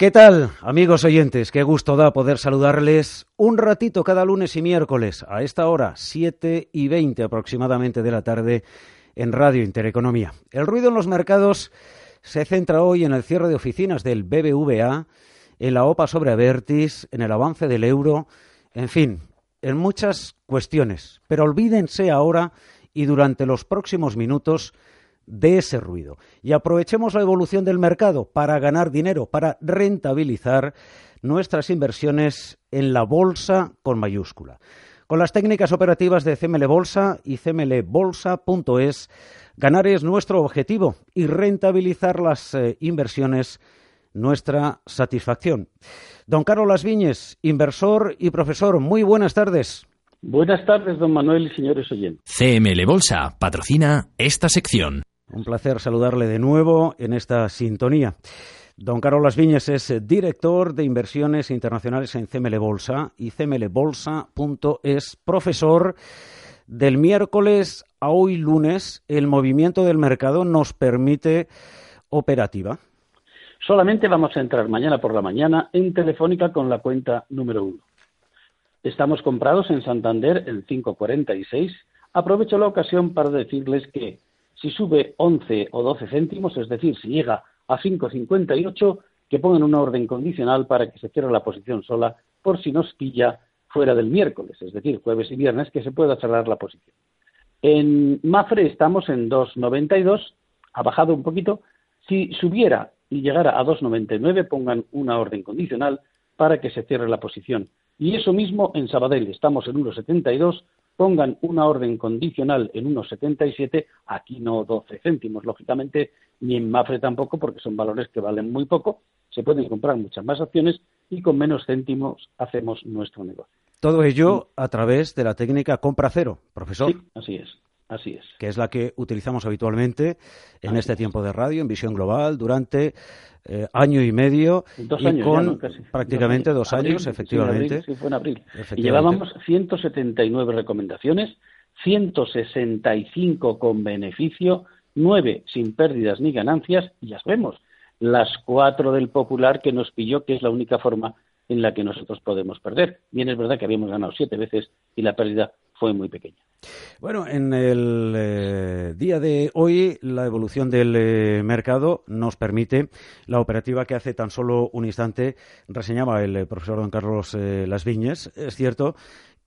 ¿Qué tal, amigos oyentes? Qué gusto da poder saludarles un ratito cada lunes y miércoles a esta hora, 7 y 20 aproximadamente de la tarde, en Radio Intereconomía. El ruido en los mercados se centra hoy en el cierre de oficinas del BBVA, en la OPA sobre Avertis, en el avance del euro, en fin, en muchas cuestiones. Pero olvídense ahora y durante los próximos minutos de ese ruido. Y aprovechemos la evolución del mercado para ganar dinero, para rentabilizar nuestras inversiones en la bolsa con mayúscula. Con las técnicas operativas de CML Bolsa y cmlbolsa.es, ganar es nuestro objetivo y rentabilizar las eh, inversiones nuestra satisfacción. Don Carlos Las Viñes, inversor y profesor, muy buenas tardes. Buenas tardes, don Manuel y señores oyentes. CML Bolsa patrocina esta sección. Un placer saludarle de nuevo en esta sintonía. Don Carlos Las es director de inversiones internacionales en CML Bolsa y cmlbolsa.es, profesor del miércoles a hoy lunes. El movimiento del mercado nos permite operativa. Solamente vamos a entrar mañana por la mañana en Telefónica con la cuenta número uno. Estamos comprados en Santander en 5.46. Aprovecho la ocasión para decirles que si sube 11 o 12 céntimos, es decir, si llega a 5,58, que pongan una orden condicional para que se cierre la posición sola por si nos pilla fuera del miércoles, es decir, jueves y viernes, que se pueda cerrar la posición. En Mafre estamos en 2,92, ha bajado un poquito. Si subiera y llegara a 2,99, pongan una orden condicional para que se cierre la posición. Y eso mismo en Sabadell, estamos en 1,72, pongan una orden condicional en 1,77, aquí no 12 céntimos, lógicamente, ni en Mafre tampoco, porque son valores que valen muy poco, se pueden comprar muchas más acciones y con menos céntimos hacemos nuestro negocio. Todo ello a través de la técnica compra cero, profesor. Sí, así es. Así es. Que es la que utilizamos habitualmente en este tiempo de radio, en visión global, durante eh, año y medio y con prácticamente dos años, efectivamente. Sí, fue en abril. Y llevábamos 179 recomendaciones, 165 con beneficio, 9 sin pérdidas ni ganancias, y ya vemos, las cuatro del Popular que nos pilló, que es la única forma en la que nosotros podemos perder. Bien es verdad que habíamos ganado siete veces y la pérdida fue muy pequeña. Bueno, en el eh, día de hoy la evolución del eh, mercado nos permite la operativa que hace tan solo un instante reseñaba el eh, profesor don Carlos Las Viñes. Es cierto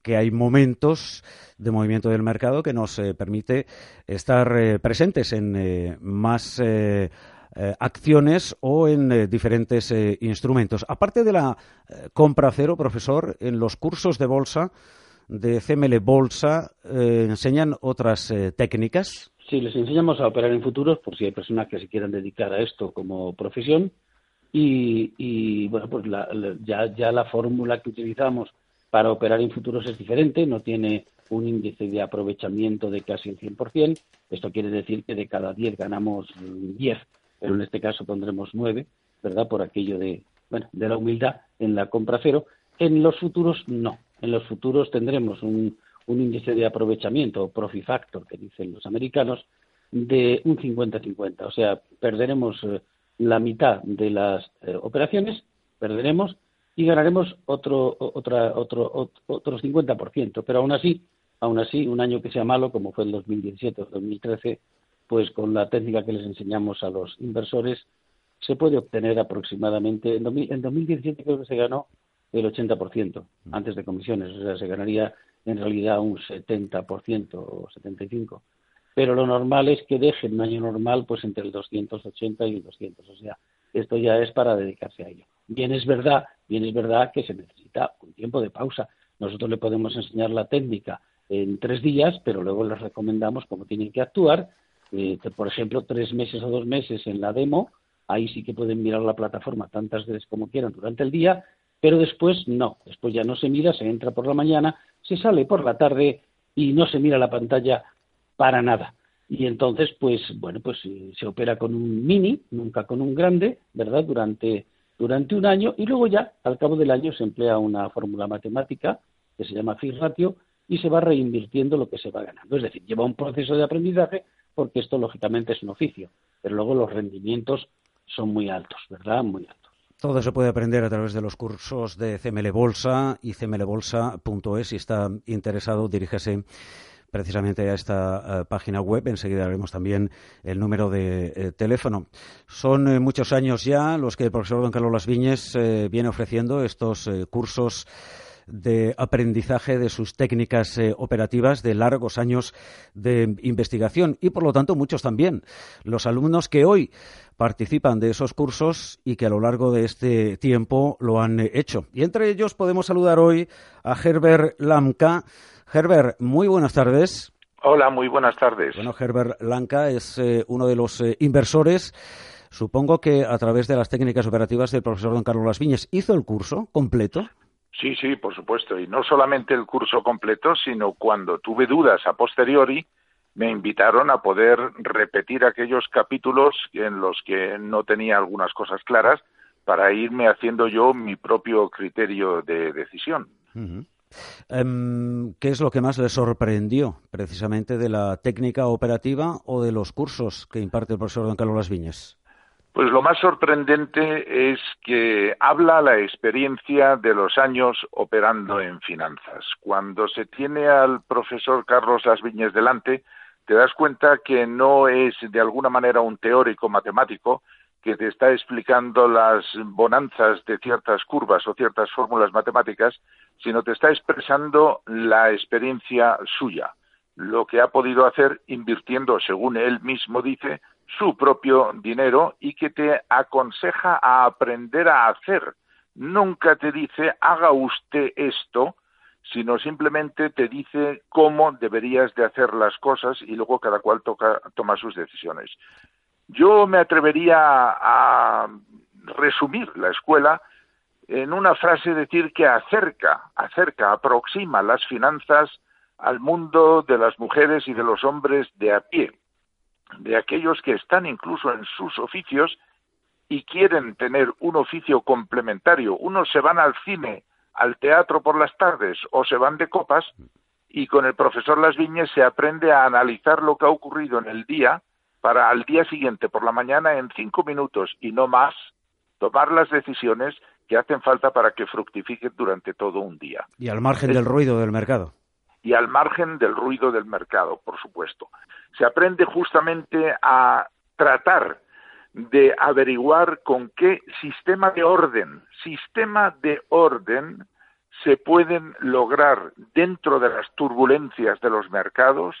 que hay momentos de movimiento del mercado que nos permite estar presentes en más acciones o en diferentes instrumentos. Aparte de la compra cero, profesor, en los cursos de bolsa de CML Bolsa eh, enseñan otras eh, técnicas. Sí, les enseñamos a operar en futuros por si hay personas que se quieran dedicar a esto como profesión. Y, bueno, pues ya, ya la fórmula que utilizamos para operar en futuros es diferente, no tiene un índice de aprovechamiento de casi el 100%. Esto quiere decir que de cada 10 ganamos 10, pero en este caso pondremos 9, ¿verdad? Por aquello de, bueno, de la humildad en la compra cero. En los futuros no en los futuros tendremos un, índice de aprovechamiento, profit factor, que dicen los americanos, de un 50-50. O sea, perderemos eh, la mitad de las eh, operaciones, perderemos y ganaremos otro, otra, otro, otro 50%. Pero aún así, aún así, un año que sea malo, como fue el 2017 o 2013, pues con la técnica que les enseñamos a los inversores, se puede obtener aproximadamente, en, en 2017 creo que se ganó el 80% mm. antes de comisiones, o sea, se ganaría en realidad un 70% o 75%. Pero lo normal es que dejen un año normal pues entre el 280 y el 200, o sea, esto ya es para dedicarse a ello. Bien es verdad, bien es verdad que se necesita un tiempo de pausa. Nosotros le podemos enseñar la técnica en tres días, pero luego les recomendamos cómo tienen que actuar. Eh, por ejemplo, tres meses o dos meses en la demo, ahí sí que pueden mirar la plataforma tantas veces como quieran durante el día, pero después no, después ya no se mira, se entra por la mañana, se sale por la tarde y no se mira la pantalla para nada. Y entonces, pues, bueno, pues eh, se opera con un mini, nunca con un grande, ¿verdad? Durante, durante un año y luego ya, al cabo del año, se emplea una fórmula matemática que se llama Fix Ratio y se va reinvirtiendo lo que se va ganando. Es decir, lleva un proceso de aprendizaje porque esto lógicamente es un oficio, pero luego los rendimientos son muy altos, ¿verdad? Muy altos. Todo se puede aprender a través de los cursos de CML Bolsa y cmlbolsa.es. Si está interesado, diríjese precisamente a esta eh, página web. Enseguida haremos también el número de eh, teléfono. Son eh, muchos años ya los que el profesor don Carlos Las Viñes viene ofreciendo estos cursos de aprendizaje de sus técnicas operativas de largos años de investigación y por lo tanto muchos también los alumnos que hoy participan de esos cursos y que a lo largo de este tiempo lo han hecho. Y entre ellos podemos saludar hoy a Herbert Lamka, Herbert, muy buenas tardes. Hola, muy buenas tardes. Bueno, Herbert Lanca es eh, uno de los eh, inversores. Supongo que a través de las técnicas operativas del profesor don Carlos Las Viñas hizo el curso completo. Sí, sí, por supuesto. Y no solamente el curso completo, sino cuando tuve dudas a posteriori, me invitaron a poder repetir aquellos capítulos en los que no tenía algunas cosas claras para irme haciendo yo mi propio criterio de decisión. Em, ¿Qué es lo que más le sorprendió precisamente de la técnica operativa o de los cursos que imparte el profesor don Carlos Las Viñas? Pues lo más sorprendente es que habla la experiencia de los años operando en finanzas. Cuando se tiene al profesor Carlos Las delante, te das cuenta que no es de alguna manera un teórico matemático, que te está explicando las bonanzas de ciertas curvas o ciertas fórmulas matemáticas, sino te está expresando la experiencia suya, lo que ha podido hacer invirtiendo, según él mismo dice, su propio dinero y que te aconseja a aprender a hacer. Nunca te dice haga usted esto, sino simplemente te dice cómo deberías de hacer las cosas y luego cada cual toca, toma sus decisiones. Yo me atrevería a resumir la escuela en una frase decir que acerca, acerca, aproxima las finanzas al mundo de las mujeres y de los hombres de a pie, de aquellos que están incluso en sus oficios y quieren tener un oficio complementario. Unos se van al cine, al teatro por las tardes o se van de copas y con el profesor Las Viñas se aprende a analizar lo que ha ocurrido en el día para al día siguiente por la mañana en cinco minutos y no más tomar las decisiones que hacen falta para que fructifiquen durante todo un día. Y al margen del ruido del mercado. Y al margen del ruido del mercado, por supuesto. Se aprende justamente a tratar de averiguar con qué sistema de orden, sistema de orden se pueden lograr dentro de las turbulencias de los mercados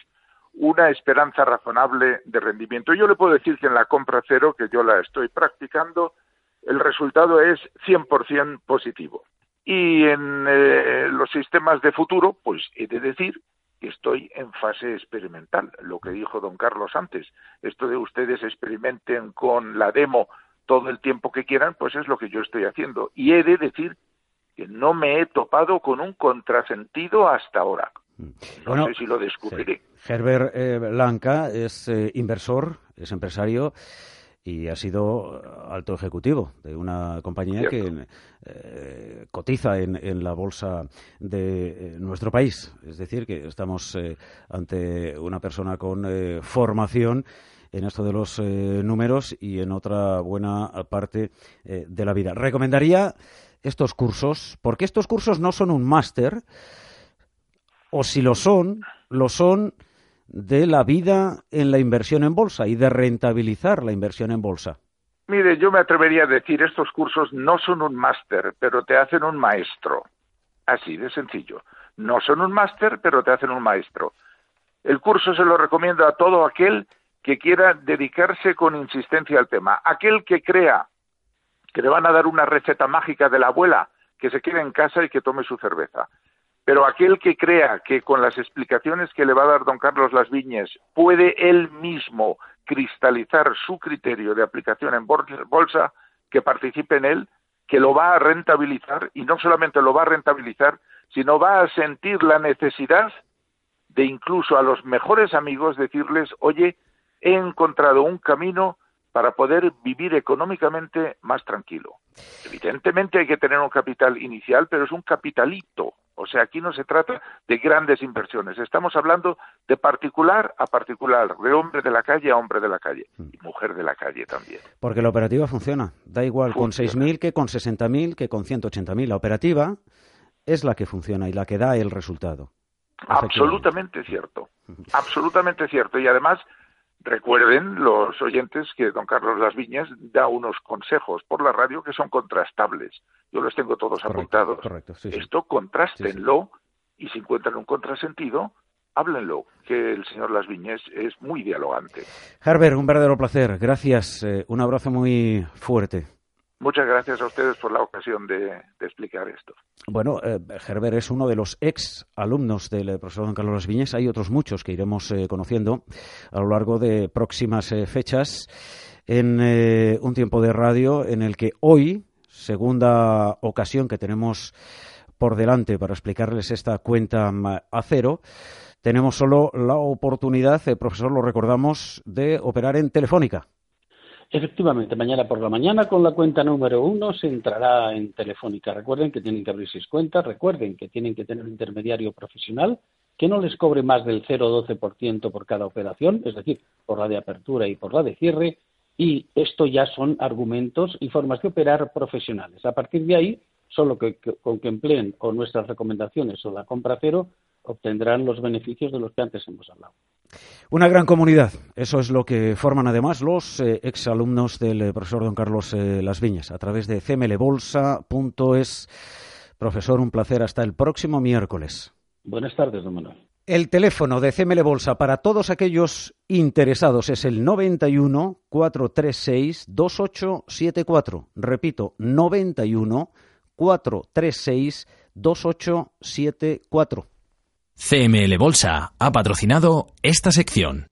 una esperanza razonable de rendimiento. Yo le puedo decir que en la compra cero, que yo la estoy practicando, el resultado es 100% positivo. Y en eh, los sistemas de futuro, pues he de decir que estoy en fase experimental, lo que dijo don Carlos antes. Esto de ustedes experimenten con la demo todo el tiempo que quieran, pues es lo que yo estoy haciendo. Y he de decir que no me he topado con un contrasentido hasta ahora. No sé si lo descubriré. Herbert eh, Blanca es eh, inversor, es empresario y ha sido alto ejecutivo de una compañía que eh, cotiza en, la bolsa de nuestro país. Es decir, que estamos ante una persona con formación en esto de los números y en otra buena parte de la vida. Recomendaría estos cursos, porque estos cursos no son un máster, o si lo son, lo son de la vida en la inversión en bolsa y de rentabilizar la inversión en bolsa? Mire, yo me atrevería a decir, estos cursos no son un máster, pero te hacen un maestro. Así de sencillo. No son un máster, pero te hacen un maestro. El curso se lo recomiendo a todo aquel que quiera dedicarse con insistencia al tema. Aquel que crea que le van a dar una receta mágica de la abuela, que se quede en casa y que tome su cerveza. Pero aquel que crea que con las explicaciones que le va a dar don Carlos Las Viñes puede él mismo cristalizar su criterio de aplicación en bolsa, que participe en él, que lo va a rentabilizar y no solamente lo va a rentabilizar, sino va a sentir la necesidad de incluso a los mejores amigos decirles, oye, he encontrado un camino para poder vivir económicamente más tranquilo. Evidentemente hay que tener un capital inicial, pero es un capitalito. O sea, aquí no se trata de grandes inversiones. Estamos hablando de particular a particular, de hombre de la calle a hombre de la calle y mujer de la calle también. Porque la operativa funciona. Da igual con 6.000 que con 60.000 que con 180.000. La operativa es la que funciona y la que da el resultado. Absolutamente cierto. Absolutamente cierto. Y además Recuerden los oyentes que don Carlos Las Viñas da unos consejos por la radio que son contrastables. Yo los tengo todos apuntados. Esto contrástenlo y si encuentran un contrasentido, háblenlo, que el señor Las Viñas es muy dialogante. Herbert, un verdadero placer. Gracias. Eh, un abrazo muy fuerte. Muchas gracias a ustedes por la ocasión de, explicar esto. Bueno, eh, Herbert es uno de los ex alumnos del eh, profesor don Carlos Viñes. Hay otros muchos que iremos eh, conociendo a lo largo de próximas fechas en un tiempo de radio en el que hoy, segunda ocasión que tenemos por delante para explicarles esta cuenta a cero, tenemos solo la oportunidad, profesor, lo recordamos, de operar en Telefónica. Efectivamente, mañana por la mañana con la cuenta número uno se entrará en Telefónica. Recuerden que tienen que abrir seis cuentas, recuerden que tienen que tener un intermediario profesional que no les cobre más del 0,12% por cada operación, es decir, por la de apertura y por la de cierre, y esto ya son argumentos y formas de operar profesionales. A partir de ahí, solo que, con que empleen o nuestras recomendaciones o la compra cero, obtendrán los beneficios de los que antes hemos hablado. Una gran comunidad, eso es lo que forman además los eh, exalumnos del eh, profesor don Carlos eh, Las Viñas a través de cmlbolsa.es. Profesor, un placer. Hasta el próximo miércoles. Buenas tardes, don Manuel. El teléfono de CML Bolsa para todos aquellos interesados es el 91 436 2874. Repito, 91 436 2874. CML Bolsa ha patrocinado esta sección.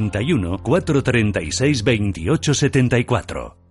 91 436 2874.